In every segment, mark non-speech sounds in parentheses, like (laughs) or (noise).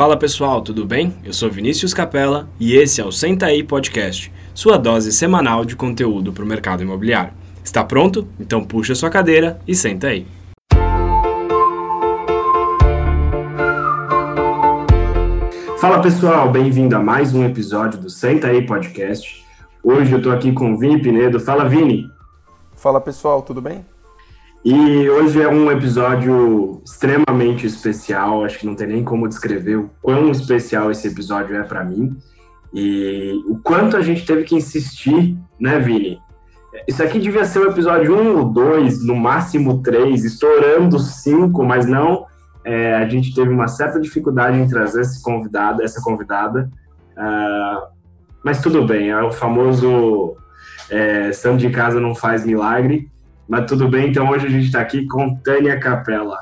Fala pessoal, tudo bem? Eu sou Vinícius Capella e esse é o Senta aí Podcast, sua dose semanal de conteúdo para o mercado imobiliário. Está pronto? Então puxa sua cadeira e senta aí. Fala pessoal, bem-vindo a mais um episódio do Senta aí Podcast. Hoje eu estou aqui com o Vini Pinedo. Fala Vini! Fala pessoal, tudo bem? E hoje é um episódio extremamente especial, acho que não tem nem como descrever o quão especial esse episódio é para mim e o quanto a gente teve que insistir, né, Vini? Isso aqui devia ser o episódio 1 ou 2, no máximo 3, estourando 5, mas não. É, a gente teve uma certa dificuldade em trazer esse convidado, essa convidada. Uh, mas tudo bem, é o famoso é, santo de casa não faz milagre. Mas tudo bem, então hoje a gente está aqui com Tânia Capella.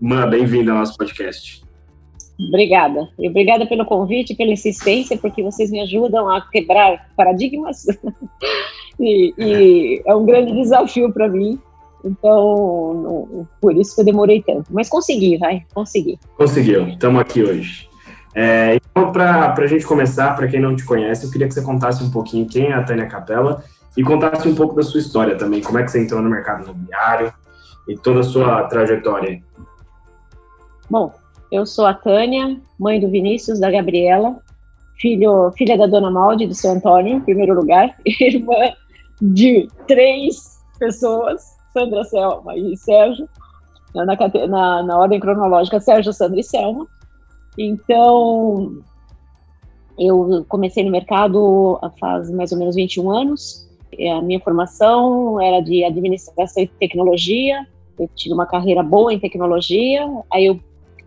Mã, bem-vinda ao nosso podcast. Obrigada. E obrigada pelo convite, pela insistência, porque vocês me ajudam a quebrar paradigmas. (laughs) e, e é um grande desafio para mim. Então, não, por isso que eu demorei tanto. Mas consegui, vai, consegui. Conseguiu, estamos aqui hoje. É, então, para a gente começar, para quem não te conhece, eu queria que você contasse um pouquinho quem é a Tânia Capella e contasse um pouco da sua história também, como é que você entrou no mercado imobiliário e toda a sua trajetória. Bom, eu sou a Tânia, mãe do Vinícius, da Gabriela, filho, filha da Dona Maldi, do seu Antônio, em primeiro lugar, (laughs) irmã de três pessoas, Sandra, Selma e Sérgio, na, na, na ordem cronológica, Sérgio, Sandra e Selma. Então, eu comecei no mercado faz mais ou menos 21 anos, a minha formação era de administração e tecnologia, eu tive uma carreira boa em tecnologia, aí eu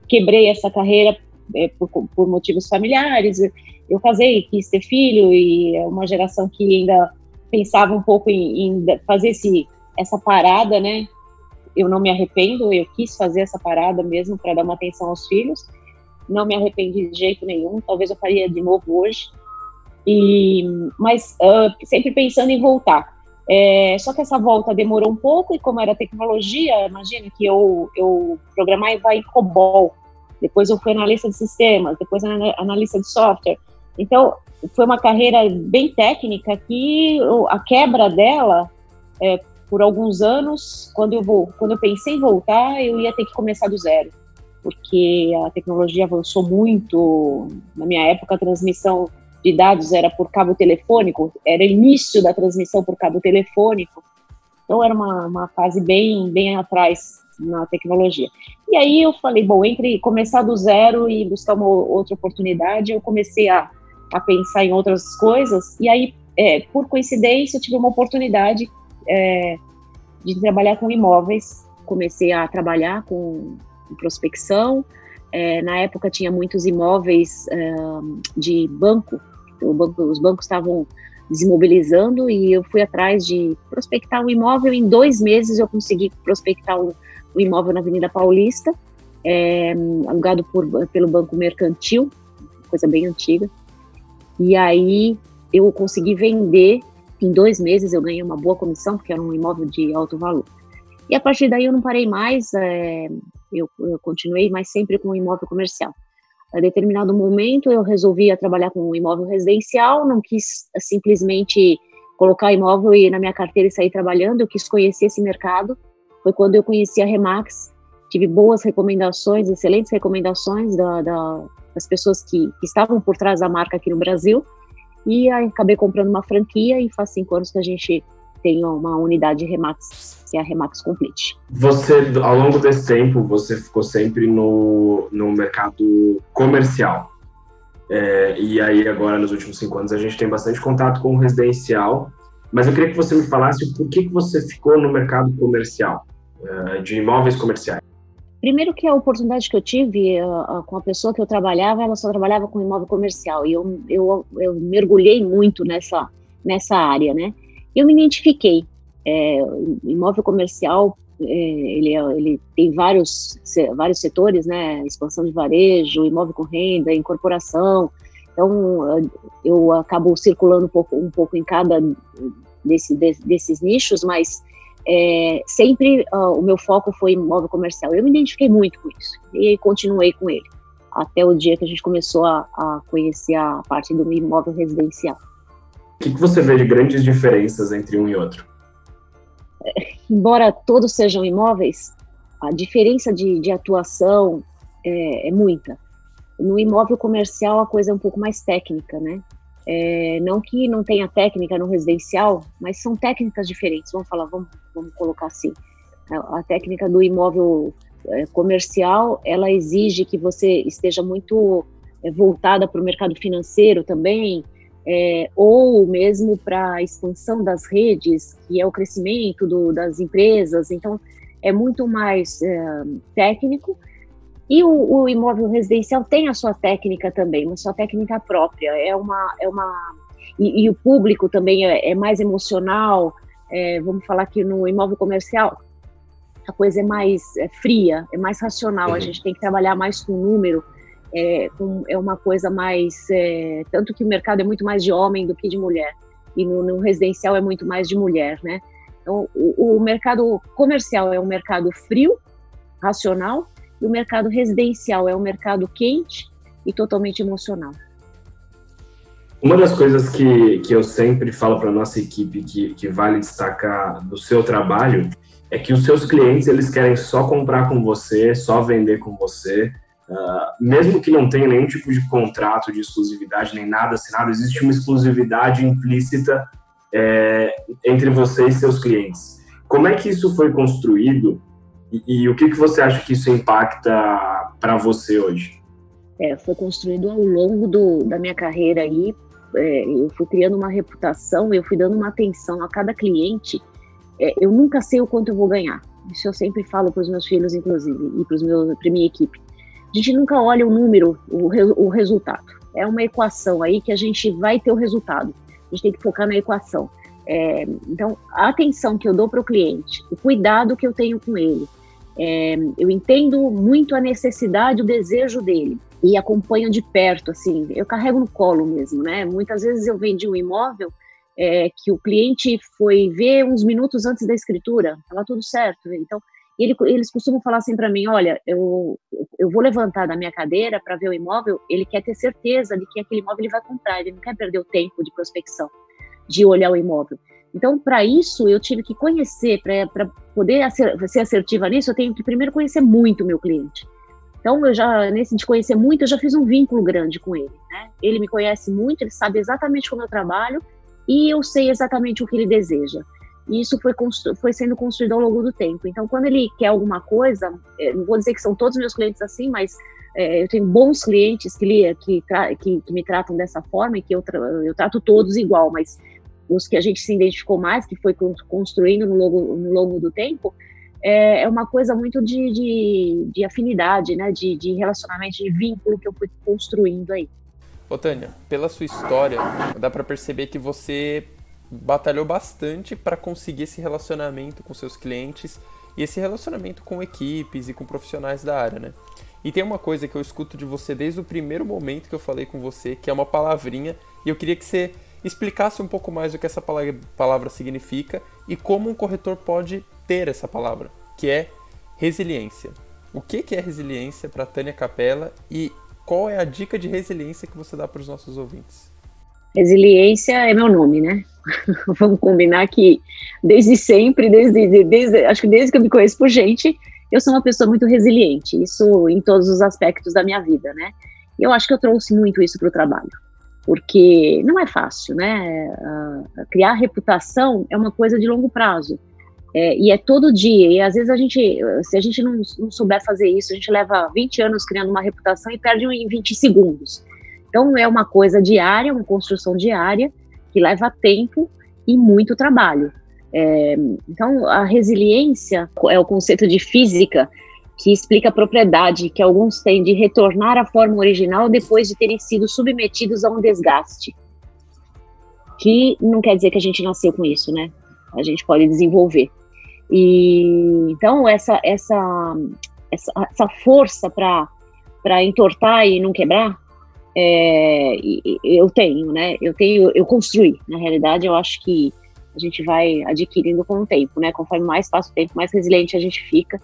quebrei essa carreira é, por, por, motivos familiares, eu casei, quis ter filho, e é uma geração que ainda pensava um pouco em, em fazer esse, essa parada, né? Eu não me arrependo, eu quis fazer essa parada mesmo para dar uma atenção aos filhos, não me arrependi de jeito nenhum, talvez eu faria de novo hoje, e, mas uh, sempre pensando em voltar. É, só que essa volta demorou um pouco e como era tecnologia, imagina que eu, eu programava em COBOL, depois eu fui analista de sistemas, depois analista de software. Então, foi uma carreira bem técnica que a quebra dela, é, por alguns anos, quando eu, vou, quando eu pensei em voltar, eu ia ter que começar do zero, porque a tecnologia avançou muito. Na minha época, a transmissão de dados era por cabo telefônico, era início da transmissão por cabo telefônico, então era uma, uma fase bem, bem atrás na tecnologia. E aí eu falei, bom, entre começar do zero e buscar uma outra oportunidade, eu comecei a, a pensar em outras coisas, e aí, é, por coincidência, eu tive uma oportunidade é, de trabalhar com imóveis, comecei a trabalhar com prospecção, é, na época tinha muitos imóveis de banco banco, os bancos estavam desimobilizando e eu fui atrás de prospectar um imóvel. Em dois meses eu consegui prospectar um, um imóvel na Avenida Paulista, é, alugado por, pelo Banco Mercantil, coisa bem antiga. E aí eu consegui vender. Em dois meses eu ganhei uma boa comissão, porque era um imóvel de alto valor. E a partir daí eu não parei mais, é, eu, eu continuei, mas sempre com imóvel comercial. A determinado momento eu resolvi trabalhar com um imóvel residencial, não quis simplesmente colocar imóvel e na minha carteira e sair trabalhando, eu quis conhecer esse mercado. Foi quando eu conheci a Remax, tive boas recomendações, excelentes recomendações da, da, das pessoas que, que, estavam por trás da marca aqui no Brasil, e aí acabei comprando uma franquia e faz cinco anos que a gente tem uma unidade Remax que é a Remax Complete. Você, ao longo desse tempo, você ficou sempre no, no mercado comercial. É, e aí, agora, nos últimos cinco anos, a gente tem bastante contato com o residencial. Mas eu queria que você me falasse por que, que você ficou no mercado comercial, é, de imóveis comerciais. Primeiro que a oportunidade que eu tive uh, com a pessoa que eu trabalhava, ela só trabalhava com imóvel comercial. E eu, eu, eu mergulhei muito nessa, nessa área, né? Eu me identifiquei. É, imóvel comercial, é, ele, é, ele tem vários, vários setores, né? Expansão de varejo, imóvel com renda, incorporação. Então, eu acabo circulando um pouco, um pouco em cada desse, desses nichos, mas é, sempre uh, o meu foco foi imóvel comercial. Eu me identifiquei muito com isso e continuei com ele. até o dia que a gente começou a, a conhecer a parte do imóvel residencial. Que, que você vê de grandes diferenças entre um e outro? Embora todos sejam imóveis, a diferença de, de atuação é, é, muita. No imóvel comercial a coisa é um pouco mais técnica, né? É, não que não tenha técnica no residencial, mas são técnicas diferentes. Vamos falar, vamos, vamos colocar assim. A, a técnica do imóvel é, comercial, ela exige que você esteja muito é, voltada para o mercado financeiro também, é, ou mesmo para a expansão das redes, que é o crescimento do, das empresas. Então, é muito mais é, técnico e o, o, imóvel residencial tem a sua técnica também, uma sua técnica própria. É uma, é uma e, e o público também é, é mais emocional. É, vamos falar que no imóvel comercial a coisa é mais é, fria, é mais racional. Uhum. A gente tem que trabalhar mais com número. É, é uma coisa mais é, tanto que o mercado é muito mais de homem do que de mulher e no, no residencial é muito mais de mulher, né? Então o, o mercado comercial é um mercado frio, racional e o mercado residencial é um mercado quente e totalmente emocional. Uma das coisas que, que eu sempre falo para nossa equipe que, que vale destacar do seu trabalho é que os seus clientes eles querem só comprar com você, só vender com você, uh, mesmo que não tenha nenhum tipo de contrato de exclusividade nem nada assinado, existe uma exclusividade implícita é, entre você e seus clientes. Como é que isso foi construído e, e o que, que você acha que isso impacta para você hoje? É, foi construído ao longo do, da minha carreira aí. É, eu fui criando uma reputação, eu fui dando uma atenção a cada cliente. É, eu nunca sei o quanto eu vou ganhar. Isso eu sempre falo para os meus filhos, inclusive, e para minha equipe. A gente nunca olha o número, o, o resultado. É uma equação aí que a gente vai ter o resultado. A gente tem que focar na equação. É, então, a atenção que eu dou para o cliente, o cuidado que eu tenho com ele, é, eu entendo muito a necessidade, o desejo dele e acompanho de perto, assim, eu carrego no colo mesmo, né? Muitas vezes eu vendi um imóvel é, que o cliente foi ver uns minutos antes da escritura, estava tudo certo. Então, ele, eles costumam falar assim para mim: olha, eu, eu vou levantar da minha cadeira para ver o imóvel. Ele quer ter certeza de que aquele imóvel ele vai comprar, ele não quer perder o tempo de prospecção, de olhar o imóvel. Então, para isso, eu tive que conhecer, para poder ser assertiva nisso, eu tenho que primeiro conhecer muito o meu cliente. Então, eu já, nesse de conhecer muito, eu já fiz um vínculo grande com ele. Né? Ele me conhece muito, ele sabe exatamente como eu trabalho e eu sei exatamente o que ele deseja. E isso foi, foi sendo construído ao longo do tempo. Então, quando ele quer alguma coisa, é, não vou dizer que são todos meus clientes assim, mas é, eu tenho bons clientes que, que, que, que, me tratam dessa forma e que eu, eu trato todos igual, mas os que a gente se identificou mais, que foi construindo no longo, no longo do tempo, é, é uma coisa muito de, de, de afinidade, né? De, de, relacionamento, de vínculo que eu fui construindo aí. Ô Tânia, pela sua história, dá para perceber que você batalhou bastante para conseguir esse relacionamento com seus clientes e esse relacionamento com equipes e com profissionais da área, né? E tem uma coisa que eu escuto de você desde o primeiro momento que eu falei com você, que é uma palavrinha, e eu queria que você explicasse um pouco mais o que essa palavra significa e como um corretor pode ter essa palavra, que é resiliência. O que é resiliência para Tânia Capella e qual é a dica de resiliência que você dá para os nossos ouvintes? Resiliência é meu nome, né? (laughs) Vamos combinar que desde sempre, desde, desde, acho que desde que eu me conheço por gente, eu sou uma pessoa muito resiliente, isso em todos os aspectos da minha vida, né? Eu acho que eu trouxe muito isso para o trabalho porque não é fácil, né? Uh, criar reputação é uma coisa de longo prazo. É, e é todo dia, e às vezes a gente, se a gente não, não, souber fazer isso, a gente leva 20 anos criando uma reputação e perde em 20 segundos. Então é uma coisa diária, uma construção diária, que leva tempo e muito trabalho. É, então a resiliência é o conceito de física que explica a propriedade que alguns têm de retornar à forma original depois de terem sido submetidos a um desgaste. Que não quer dizer que a gente nasceu com isso, né? A gente pode desenvolver. E então essa essa essa, essa força para para entortar e não quebrar, é, eu tenho, né? Eu tenho, eu construí. Na realidade, eu acho que a gente vai adquirindo com o tempo, né? Conforme mais passa o tempo, mais resiliente a gente fica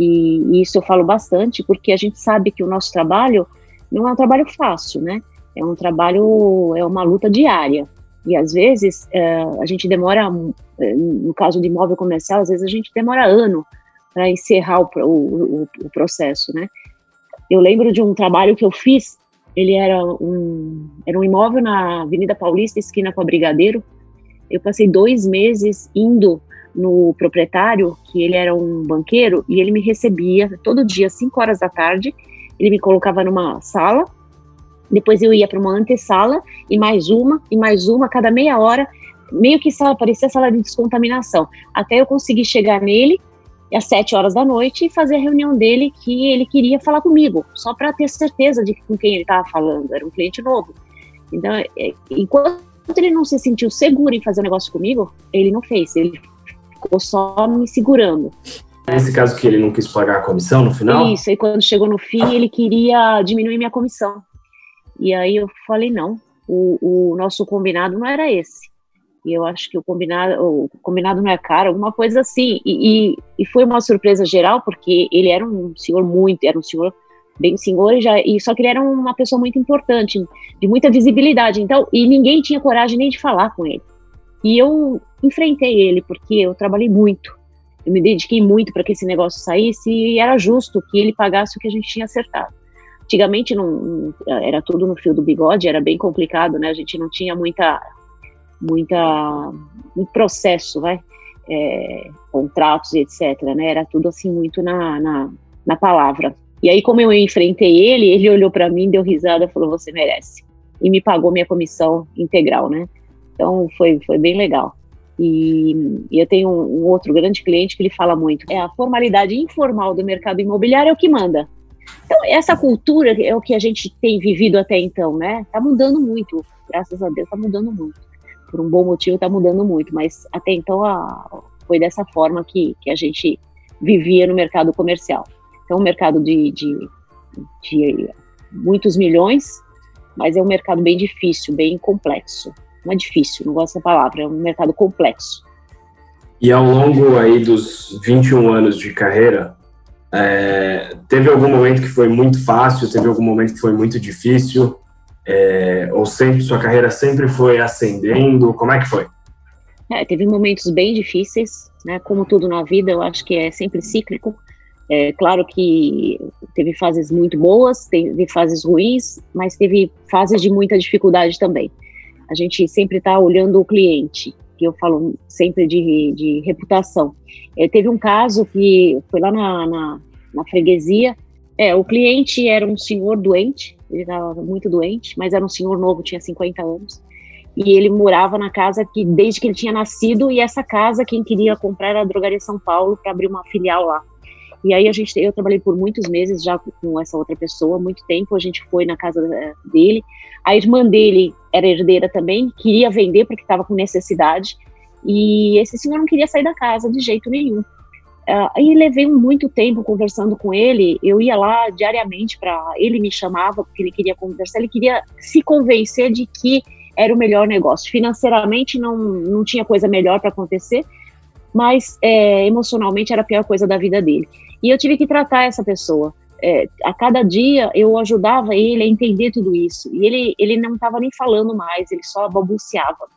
e, e, isso eu falo bastante porque a gente sabe que o nosso trabalho não é um trabalho fácil, né? É um trabalho, é uma luta diária. E às vezes é, a gente demora, é, no caso de imóvel comercial, às vezes a gente demora ano para encerrar o, o, o, processo, né? Eu lembro de um trabalho que eu fiz, ele era um, era um imóvel na Avenida Paulista, esquina com a Brigadeiro. Eu passei dois meses indo no proprietário, que ele era um banqueiro, e ele me recebia todo dia, às 5 horas da tarde, ele me colocava numa sala, depois eu ia para uma antessala, e mais uma, e mais uma, cada meia hora, meio que sala, parecia sala de descontaminação, até eu conseguir chegar nele, às sete horas da noite, e fazer a reunião dele que ele queria falar comigo, só para ter certeza de com quem ele estava falando, era um cliente novo. Então, é, enquanto ele não se sentiu seguro em fazer o um negócio comigo, ele não fez, ele ficou só me segurando. Nesse caso que ele não quis pagar a comissão no final? Isso, e quando chegou no fim, ele queria diminuir minha comissão. E aí eu falei, não, o, o nosso combinado não era esse. E eu acho que o combinado, o combinado não é caro, alguma coisa assim. E, e, e, foi uma surpresa geral, porque ele era um senhor muito, era um senhor bem senhor, já, e só que ele era uma pessoa muito importante, de muita visibilidade. Então, e ninguém tinha coragem nem de falar com ele. E eu enfrentei ele, porque eu trabalhei muito. Eu me dediquei muito para que esse negócio saísse e era justo que ele pagasse o que a gente tinha acertado. Antigamente não, era tudo no fio do bigode, era bem complicado, né? A gente não tinha muita, muita, muito processo, vai, é, contratos e etc. Né? Era tudo assim muito na, na, na palavra. E aí, como eu enfrentei ele, ele olhou para mim, deu risada, falou: "Você merece" e me pagou minha comissão integral, né? Então foi foi bem legal. E, e eu tenho um, um, outro grande cliente que ele fala muito: é a formalidade informal do mercado imobiliário é o que manda. Então, essa cultura é o que a gente tem vivido até então, né? Tá mudando muito, graças a Deus, tá mudando muito. Por um bom motivo, tá mudando muito, mas até então a, foi dessa forma que, que a gente vivia no mercado comercial. Então, um mercado de, de, de muitos milhões, mas é um mercado bem difícil, bem complexo não é difícil, não gosto dessa palavra, é um mercado complexo. E ao longo aí dos 21 anos de carreira, é, teve algum momento que foi muito fácil, teve algum momento que foi muito difícil, é, ou sempre sua carreira sempre foi ascendendo? Como é que foi? É, teve momentos bem difíceis, né? Como tudo na vida, eu acho que é sempre cíclico. É claro que teve fases muito boas, teve fases ruins, mas teve fases de muita dificuldade também. A gente sempre está olhando o cliente, que eu falo sempre de, de reputação. É, teve um caso que foi lá na, na, na freguesia, é, o cliente era um senhor doente, ele estava muito doente, mas era um senhor novo, tinha 50 anos, e ele morava na casa que desde que ele tinha nascido, e essa casa quem queria comprar era a Drogaria São Paulo para abrir uma filial lá. E aí a gente, eu trabalhei por muitos meses já com essa outra pessoa, muito tempo. A gente foi na casa eh, dele. A irmã dele era herdeira também, queria vender porque estava com necessidade. E esse senhor não queria sair da casa de jeito nenhum. Uh, aí levei muito tempo conversando com ele. Eu ia lá diariamente para ele me chamava porque ele queria conversar. Ele queria se convencer de que era o melhor negócio. Financeiramente não não tinha coisa melhor para acontecer, mas é, emocionalmente era a pior coisa da vida dele. E eu tive que tratar essa pessoa. É, a cada dia eu ajudava ele a entender tudo isso. E ele, ele não estava nem falando mais, ele só balbuciava.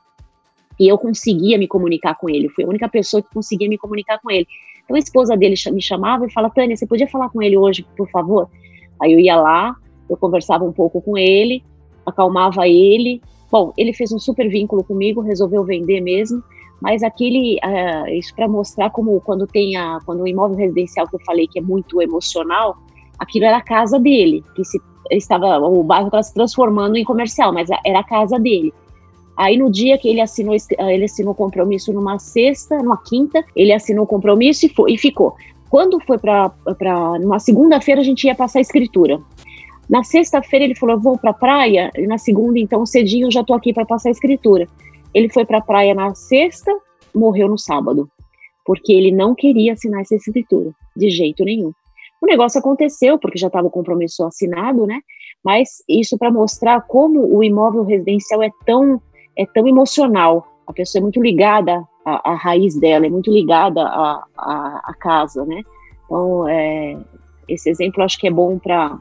E eu conseguia me comunicar com ele. Fui a única pessoa que conseguia me comunicar com ele. Então a esposa dele me chamava e falava: Tânia, você podia falar com ele hoje, por favor? Aí eu ia lá, eu conversava um pouco com ele, acalmava ele. Bom, ele fez um super vínculo comigo, resolveu vender mesmo mas aquele uh, isso para mostrar como quando tem a quando o imóvel residencial que eu falei que é muito emocional aquilo era a casa dele que se estava o bairro estava se transformando em comercial mas era a casa dele aí no dia que ele assinou ele assinou compromisso numa sexta numa quinta ele assinou o compromisso e, foi, e ficou quando foi para numa segunda-feira a gente ia passar a escritura na sexta-feira ele falou vou para a praia e na segunda então cedinho já estou aqui para passar a escritura ele foi para a praia na sexta, morreu no sábado, porque ele não queria assinar essa escritura, de jeito nenhum. O negócio aconteceu, porque já estava o compromisso assinado, né? Mas isso para mostrar como o imóvel residencial é tão, é tão emocional. A pessoa é muito ligada à, à raiz dela, é muito ligada à, à, à casa, né? Então, é, esse exemplo acho que é bom para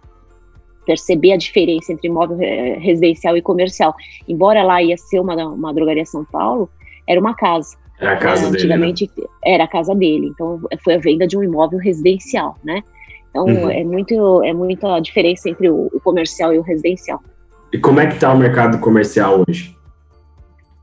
perceber a diferença entre imóvel residencial e comercial. Embora lá ia ser uma, uma drogaria São Paulo, era uma casa. Era a casa é, dele. Antigamente né? era a casa dele. Então foi a venda de um imóvel residencial, né? Então uhum. é muito é muita diferença entre o, o, comercial e o residencial. E como é que está o mercado comercial hoje?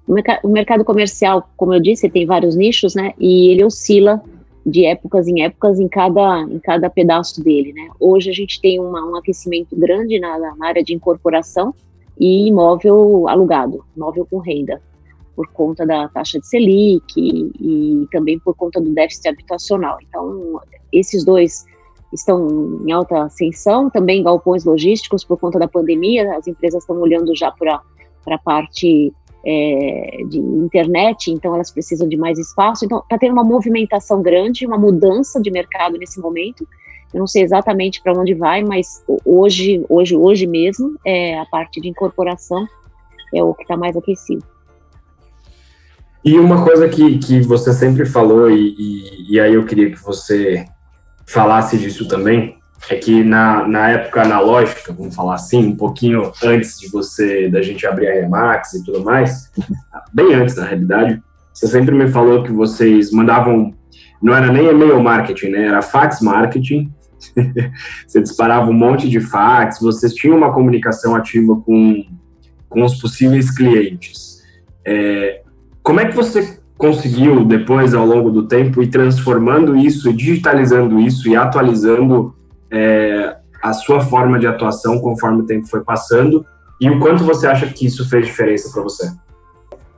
O, merc o mercado comercial, como eu disse, tem vários nichos, né? E ele oscila de épocas em épocas em cada, em cada pedaço dele, né? Hoje a gente tem uma, um aquecimento grande na, na, área de incorporação e imóvel alugado, imóvel com renda, por conta da taxa de Selic e, e também por conta do déficit habitacional. Então, esses dois estão em alta ascensão, também galpões logísticos por conta da pandemia, as empresas estão olhando já para a parte é, de internet, então elas precisam de mais espaço. Então, está tendo uma movimentação grande, uma mudança de mercado nesse momento. Eu não sei exatamente para onde vai, mas hoje, hoje, hoje mesmo, é, a parte de incorporação é o que está mais aquecido. E uma coisa que, que você sempre falou, e, e, e aí eu queria que você falasse disso também, é que na, na época analógica, vamos falar assim, um pouquinho antes de você, da gente abrir a Remax e tudo mais, bem antes na realidade, você sempre me falou que vocês mandavam, não era nem e-mail marketing, né, era fax marketing, (laughs) você disparava um monte de fax, vocês tinham uma comunicação ativa com, com os possíveis clientes. É, como é que você conseguiu, depois, ao longo do tempo, ir transformando isso, digitalizando isso e atualizando é, a sua forma de atuação conforme o tempo foi passando e o quanto você acha que isso fez diferença para você?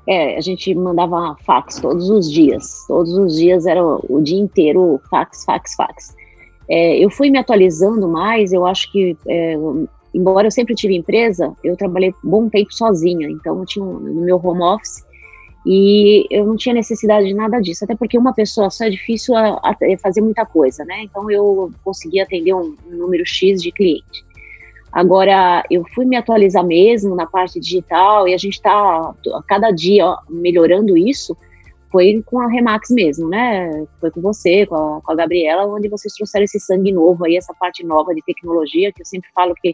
É, a gente mandava fax todos os dias. Todos os dias era o, dia inteiro fax, fax, fax. É, eu fui me atualizando mais, eu acho que, é, embora eu sempre tive empresa, eu trabalhei bom tempo sozinha, então eu tinha um, no meu home office e eu não tinha necessidade de nada disso, até porque uma pessoa só é difícil a, a fazer muita coisa, né? Então eu consegui atender um, um número X de clientes. Agora, eu fui me atualizar mesmo na parte digital e a gente está cada dia ó, melhorando isso. Foi com a Remax mesmo, né? Foi com você, com a, com a Gabriela, onde vocês trouxeram esse sangue novo aí, essa parte nova de tecnologia, que eu sempre falo que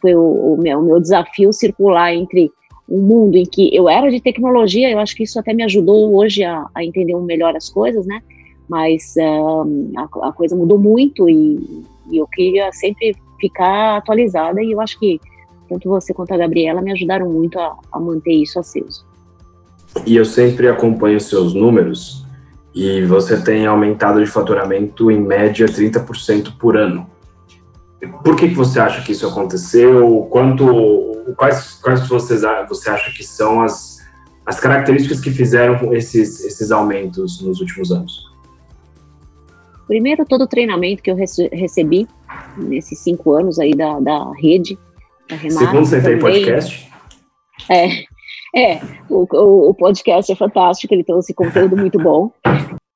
foi o, o, meu, o meu desafio circular entre um mundo em que eu era de tecnologia, eu acho que isso até me ajudou hoje a, a entender melhor as coisas, né? Mas um, a, a, coisa mudou muito e, e, eu queria sempre ficar atualizada e eu acho que tanto você quanto a Gabriela me ajudaram muito a, a manter isso aceso. E eu sempre acompanho seus números e você tem aumentado de faturamento em média 30% por ano. Por que, que você acha que isso aconteceu? Quanto, quais, quais vocês, você acha que são as, as características que fizeram esses, esses aumentos nos últimos anos? Primeiro, todo o treinamento que eu recebi nesses cinco anos aí da, da rede, da Remar, Segundo, você tem podcast? É, é o, o, o, podcast é fantástico, ele trouxe conteúdo muito bom.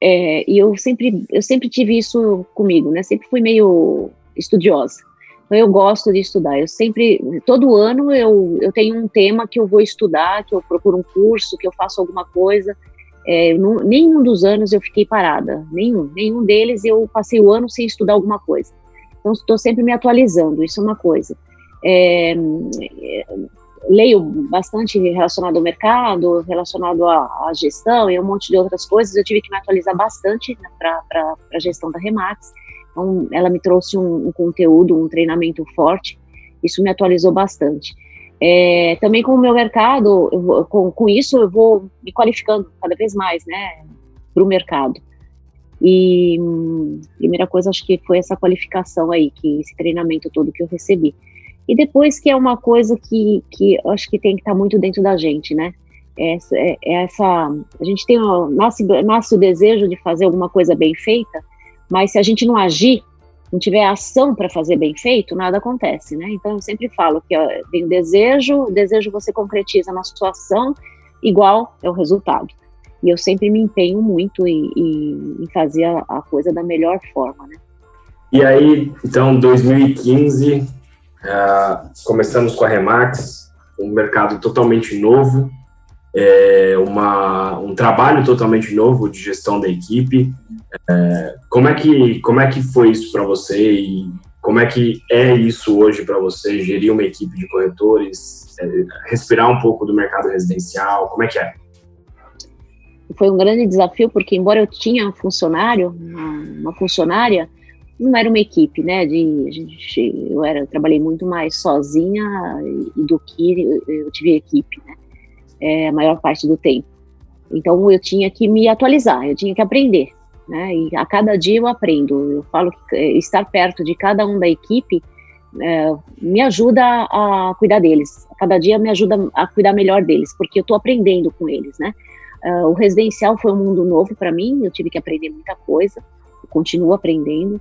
É, e eu sempre, eu sempre tive isso comigo, né? Sempre fui meio estudiosa. Então, eu gosto de estudar. Eu sempre, todo ano, eu, eu tenho um tema que eu vou estudar, que eu procuro um curso, que eu faço alguma coisa. É, não, nenhum dos anos eu fiquei parada, nenhum. Nenhum deles eu passei o ano sem estudar alguma coisa. Então, estou sempre me atualizando, isso é uma coisa. É, leio bastante relacionado ao mercado, relacionado à, à, gestão e um monte de outras coisas. Eu tive que me atualizar bastante para a gestão da Remax. Então, ela me trouxe um, um conteúdo, um treinamento forte, isso me atualizou bastante. É, também com o meu mercado, vou, com, com isso eu vou me qualificando cada vez mais, né, para o mercado. E primeira coisa, acho que foi essa qualificação aí, que esse treinamento todo que eu recebi. E depois que é uma coisa que, que acho que tem que estar tá muito dentro da gente, né? Essa, é, é essa, a gente tem, nasce, nasce o desejo de fazer alguma coisa bem feita, mas se a gente não agir, não tiver ação para fazer bem feito, nada acontece, né? Então eu sempre falo que ó, vem o desejo, o desejo você concretiza na sua ação, igual é o resultado. E eu sempre me empenho muito em, em, em fazer a, a, coisa da melhor forma, né? E aí, então, 2015, uh, ah, começamos com a Remax, um mercado totalmente novo, é, uma, um trabalho totalmente novo de gestão da equipe. É, como, é que, como é que foi isso para você e Como é que é isso hoje para você, gerir uma equipe de corretores, é, respirar um pouco do mercado residencial? Como é que é? Foi um grande desafio, porque embora eu tinha um funcionário, uma funcionária, não era uma equipe, né? De, gente, eu era, eu trabalhei muito mais sozinha do que eu tive equipe, né? É, a maior parte do tempo. Então eu tinha que me atualizar, eu tinha que aprender, né? E a cada dia eu aprendo. Eu falo que é, estar perto de cada um da equipe é, me ajuda a cuidar deles. A cada dia me ajuda a cuidar melhor deles, porque eu estou aprendendo com eles, né? Uh, o residencial foi um mundo novo para mim, eu tive que aprender muita coisa, continuo aprendendo,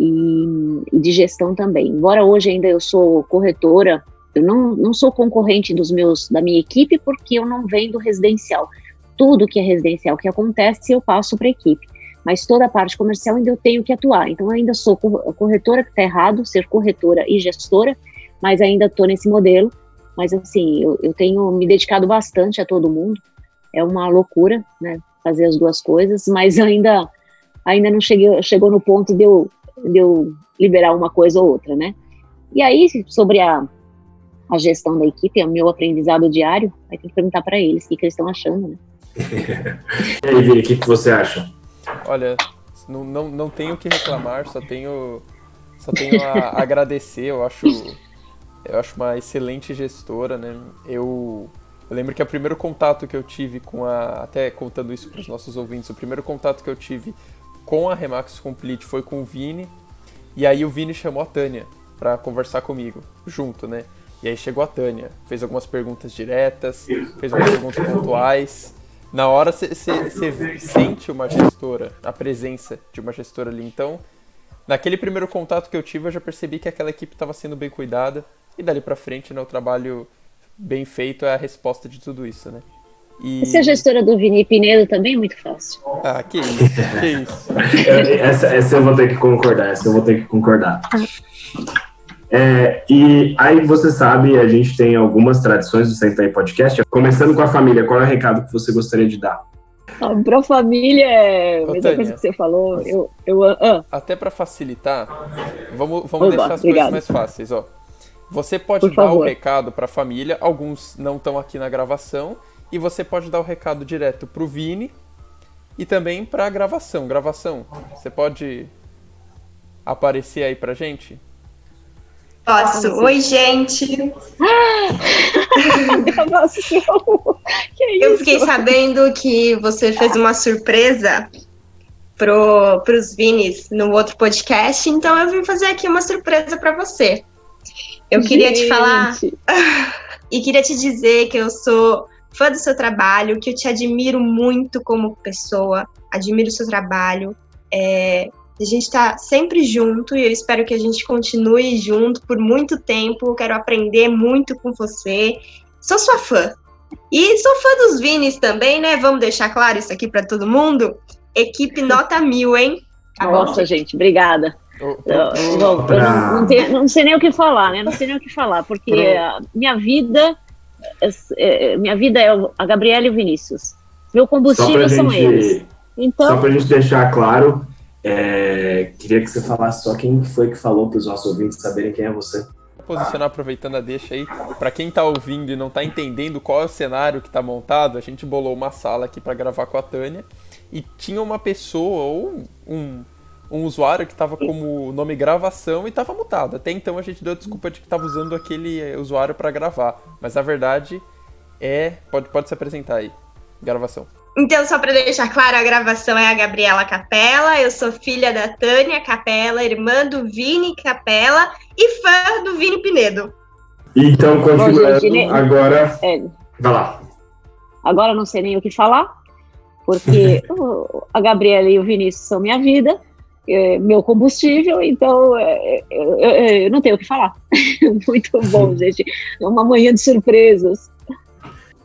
e, e, de gestão também. Embora hoje ainda eu sou corretora, eu não, não sou concorrente dos meus da minha equipe porque eu não vendo residencial. Tudo que é residencial que acontece eu passo para a equipe, mas toda a parte comercial ainda eu tenho que atuar. Então ainda sou corretora, que está errado ser corretora e gestora, mas ainda estou nesse modelo. Mas assim, eu, eu tenho me dedicado bastante a todo mundo é uma loucura, né? Fazer as duas coisas, mas ainda ainda não cheguei, chegou no ponto de eu, de eu liberar uma coisa ou outra, né? E aí, sobre a, a gestão da equipe, é o meu aprendizado diário, aí tem que perguntar para eles o que, que, eles estão achando, né? (laughs) e aí, Vini, o que, que você acha? Olha, não, não, não tenho o que reclamar, só tenho, só tenho a (laughs) agradecer, eu acho, eu acho uma excelente gestora, né? Eu eu lembro que o primeiro contato que eu tive com a. Até contando isso para os nossos ouvintes, o primeiro contato que eu tive com a Remax Complete foi com o Vini. E aí o Vini chamou a Tânia para conversar comigo, junto, né? E aí chegou a Tânia, fez algumas perguntas diretas, fez algumas perguntas pontuais. Na hora você sente uma gestora, a presença de uma gestora ali. Então, naquele primeiro contato que eu tive, eu já percebi que aquela equipe estava sendo bem cuidada. E dali para frente, né, o trabalho bem feito é a resposta de tudo isso, né? E... Ser gestora do Vini Pinedo também é muito fácil. Ah, que isso, que isso. (laughs) É, essa, essa eu vou ter que concordar, essa eu vou ter que concordar. É, e aí você sabe, a gente tem algumas tradições do Senta aí Podcast. Começando com a família, qual é o recado que você gostaria de dar? Ah, para a família, é a mesma coisa que você falou. Eu, eu, ah. Até para facilitar, vamos, vamos Oba, deixar as obrigado. coisas mais fáceis. Ó. Você pode Por dar favor. o recado para a família, alguns não estão aqui na gravação, e você pode dar o recado direto para o Vini e também para a gravação. Gravação, você pode aparecer aí para gente? Posso. Oi, gente. (laughs) (laughs) Eu fiquei sabendo que você fez uma surpresa pro, pros Vinis no outro podcast, então eu vim fazer aqui uma surpresa para você. Eu queria Gente. te falar (laughs) e queria te dizer que eu sou fã do seu trabalho, que eu te admiro muito como pessoa, admiro o seu trabalho. É, a gente está sempre junto e eu espero que a gente continue junto por muito tempo. Quero aprender muito com você. Sou sua fã. E sou fã dos Vinis também, né? Vamos deixar claro isso aqui para todo mundo. Equipe nota mil, hein? Tá Nossa, gente, obrigada. Eu, eu, pra... não, tenho, não, sei nem o que falar, né? Não sei nem o que falar, porque minha vida, é, é, minha vida é a Gabriela e o Vinícius. Meu combustível são gente, eles. Então, só para a gente deixar claro, é, queria que você falasse só quem foi que falou para os nossos ouvintes saberem quem é você. Posicionar aproveitando a deixa aí, para quem está ouvindo e não está entendendo qual é o cenário que está montado, a gente bolou uma sala aqui para gravar com a Tânia e tinha uma pessoa ou um um usuário que estava como nome gravação e estava mutado. Até então a gente deu a desculpa de que estava usando aquele eh, usuário para gravar, mas a verdade é, pode, pode se apresentar aí, gravação. Então, só para deixar claro, a gravação é a Gabriela Capela, eu sou filha da Tânia Capela, irmã do Vini Capela e fã do Vini Pinedo. Então, continuando, agora... É, vai lá. Agora não sei nem o que falar, porque (laughs) a Gabriela e o Vinícius são minha vida, é, meu combustível, então é, é, é, eu não tenho o que falar. (laughs) Muito bom, (laughs) gente. É uma manhã de surpresas.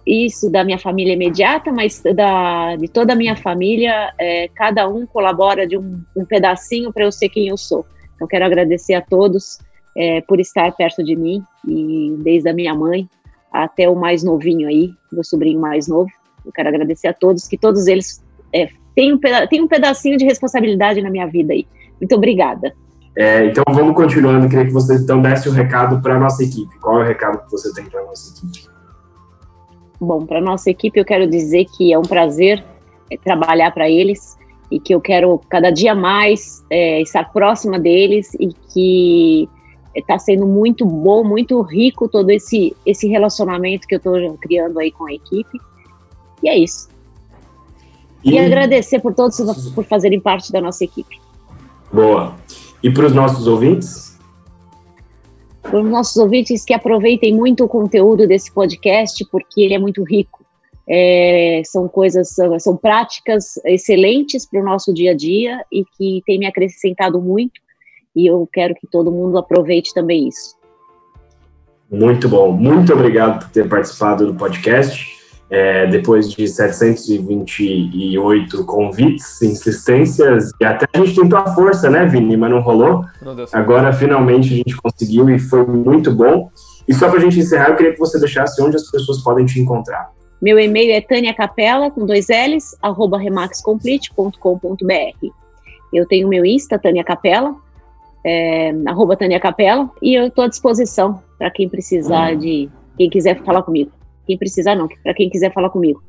Isso da minha família imediata, mas da, de toda a minha família, é, cada um colabora de um, um pedacinho para eu ser quem eu sou. Então, quero agradecer a todos é, por estar perto de mim, e desde a minha mãe até o mais novinho aí, meu sobrinho mais novo. Eu quero agradecer a todos, que todos eles é, tem um, tem um pedacinho de responsabilidade na minha vida aí. Muito obrigada. É, então vamos continuando. Queria que você então desse o um recado para a nossa equipe. Qual é o recado que você tem para a nossa equipe? Bom, para a nossa equipe eu quero dizer que é um prazer é, trabalhar para eles e que eu quero cada dia mais é, estar próxima deles e que está sendo muito bom, muito rico todo esse, esse relacionamento que eu estou criando aí com a equipe. E é isso. E, e agradecer por todos por fazerem parte da nossa equipe. Boa. E para os nossos ouvintes? Para os nossos ouvintes que aproveitem muito o conteúdo desse podcast, porque ele é muito rico. É, são coisas, são, são práticas excelentes para o nosso dia a dia e que tem me acrescentado muito. E eu quero que todo mundo aproveite também isso. Muito bom. Muito obrigado por ter participado do podcast é, depois de 728 convites, insistências, e até a gente tentou a força, né, Vini, mas não rolou. Não Agora, finalmente, a gente conseguiu e foi muito bom. E só para a gente encerrar, eu queria que você deixasse onde as pessoas podem te encontrar. Meu e-mail é taniacapela, com dois L's, arroba remaxcomplete.com.br. Eu tenho meu Insta, Tânia Capela, é, arroba Tânia Capela, e eu estou à disposição para quem precisar hum. de, quem quiser falar comigo. Quem precisar, não, para quem quiser falar comigo.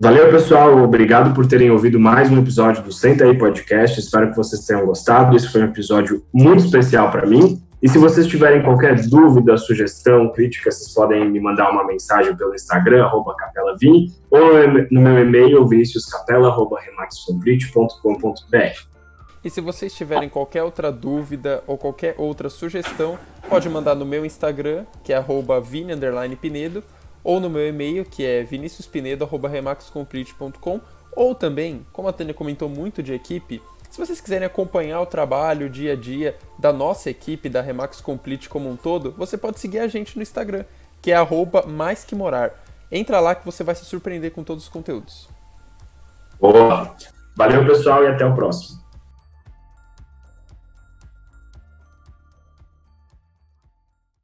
Valeu, pessoal. Obrigado por terem ouvido mais um episódio do Senta aí Podcast. Espero que vocês tenham gostado. Esse foi um episódio muito especial para mim. E se vocês tiverem qualquer dúvida, sugestão, crítica, vocês podem me mandar uma mensagem pelo Instagram, capelavini, ou no meu e-mail, viniciuscapela.remaxcomplete.com.br. E se vocês tiverem qualquer outra dúvida ou qualquer outra sugestão, pode mandar no meu Instagram, que é vini_pinedo, ou no meu e-mail, que é viniciuspinedo.remaxcomplete.com, ou também, como a Tânia comentou muito de equipe, se vocês quiserem acompanhar o trabalho, o dia a dia da nossa equipe, da Remax Complete como um todo, você pode seguir a gente no Instagram, que é arroba mais que morar. Entra lá que você vai se surpreender com todos os conteúdos. Boa! Valeu, pessoal, e até o próximo.